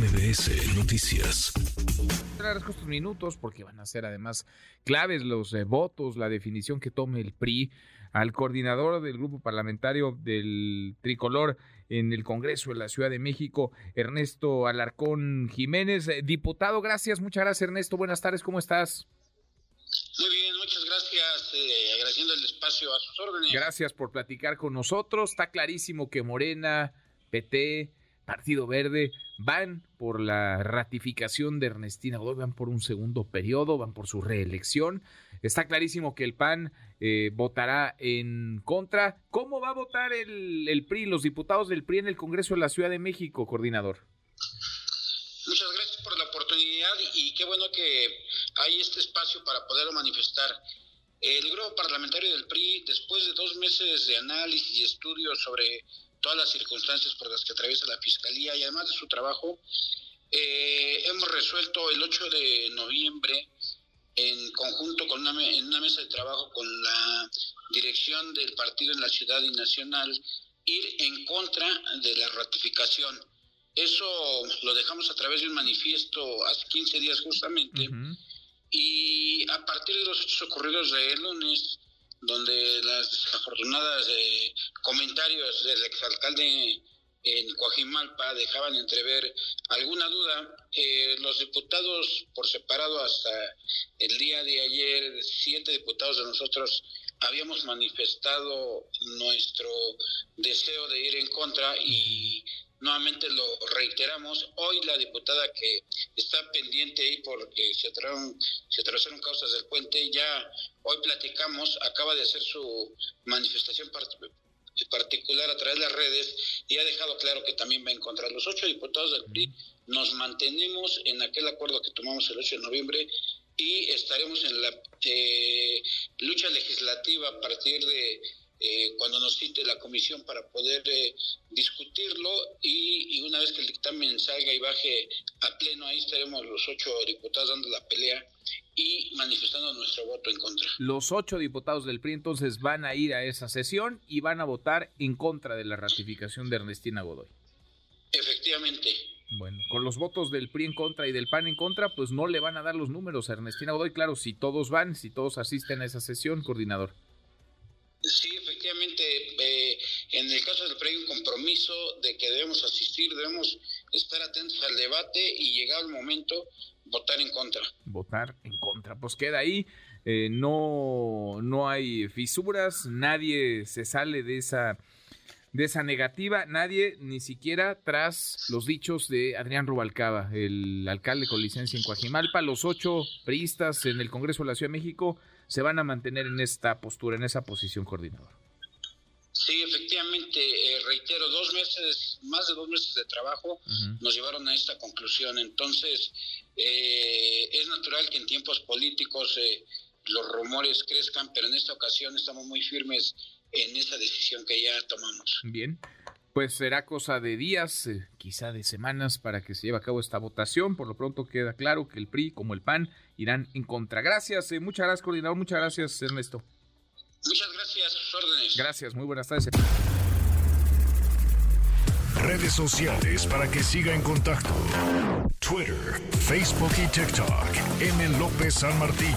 MBS Noticias. Agradezco estos minutos porque van a ser además claves los eh, votos, la definición que tome el PRI al coordinador del grupo parlamentario del tricolor en el Congreso de la Ciudad de México, Ernesto Alarcón Jiménez. Eh, diputado, gracias, muchas gracias Ernesto, buenas tardes, ¿cómo estás? Muy bien, muchas gracias, eh, agradeciendo el espacio a sus órdenes. Gracias por platicar con nosotros, está clarísimo que Morena, PT, Partido Verde van por la ratificación de Ernestina Godoy, van por un segundo periodo, van por su reelección. Está clarísimo que el PAN eh, votará en contra. ¿Cómo va a votar el, el, PRI, los diputados del PRI en el Congreso de la Ciudad de México, coordinador? Muchas gracias por la oportunidad y qué bueno que hay este espacio para poderlo manifestar. El grupo parlamentario del PRI, después de dos meses de análisis y estudios sobre todas las circunstancias por las que atraviesa la Fiscalía y además de su trabajo, eh, hemos resuelto el 8 de noviembre en conjunto con una, en una mesa de trabajo con la dirección del partido en la ciudad y nacional ir en contra de la ratificación. Eso lo dejamos a través de un manifiesto hace 15 días justamente y a partir de los hechos ocurridos de lunes donde las desafortunadas eh, comentarios del exalcalde en Coajimalpa dejaban entrever alguna duda. Eh, los diputados por separado hasta el día de ayer, siete diputados de nosotros habíamos manifestado nuestro deseo de ir en contra y nuevamente lo reiteramos. Hoy la diputada que está pendiente ahí porque se atrasaron, se atrasaron causas del puente, ya hoy platicamos, acaba de hacer su manifestación particular a través de las redes y ha dejado claro que también va a encontrar los ocho diputados del PRI. Nos mantenemos en aquel acuerdo que tomamos el 8 de noviembre y estaremos en la eh, lucha legislativa a partir de eh, cuando nos cite la comisión para poder eh, discutirlo y, y, una vez que el dictamen salga y baje a pleno, ahí estaremos los ocho diputados dando la pelea y manifestando nuestro voto en contra. Los ocho diputados del PRI entonces van a ir a esa sesión y van a votar en contra de la ratificación de Ernestina Godoy. Efectivamente. Bueno, con los votos del PRI en contra y del PAN en contra, pues no le van a dar los números a Ernestina Godoy. Claro, si todos van, si todos asisten a esa sesión, coordinador. Sí, efectivamente, eh, en el caso del hay un compromiso de que debemos asistir, debemos estar atentos al debate y llegado el momento, votar en contra. Votar en contra, pues queda ahí. Eh, no, no hay fisuras, nadie se sale de esa, de esa negativa, nadie ni siquiera tras los dichos de Adrián Rubalcaba, el alcalde con licencia en Coajimalpa, los ocho priistas en el Congreso de la Ciudad de México se van a mantener en esta postura, en esa posición coordinador. Sí, efectivamente, eh, reitero, dos meses, más de dos meses de trabajo uh -huh. nos llevaron a esta conclusión. Entonces, eh, es natural que en tiempos políticos eh, los rumores crezcan, pero en esta ocasión estamos muy firmes en esa decisión que ya tomamos. Bien, pues será cosa de días, eh, quizá de semanas, para que se lleve a cabo esta votación. Por lo pronto queda claro que el PRI, como el PAN, irán en contra. Gracias, eh, muchas gracias, coordinador. Muchas gracias, Ernesto. Muchas gracias, sus órdenes. Gracias, muy buenas tardes. Redes sociales para que siga en contacto: Twitter, Facebook y TikTok. M. López San Martín.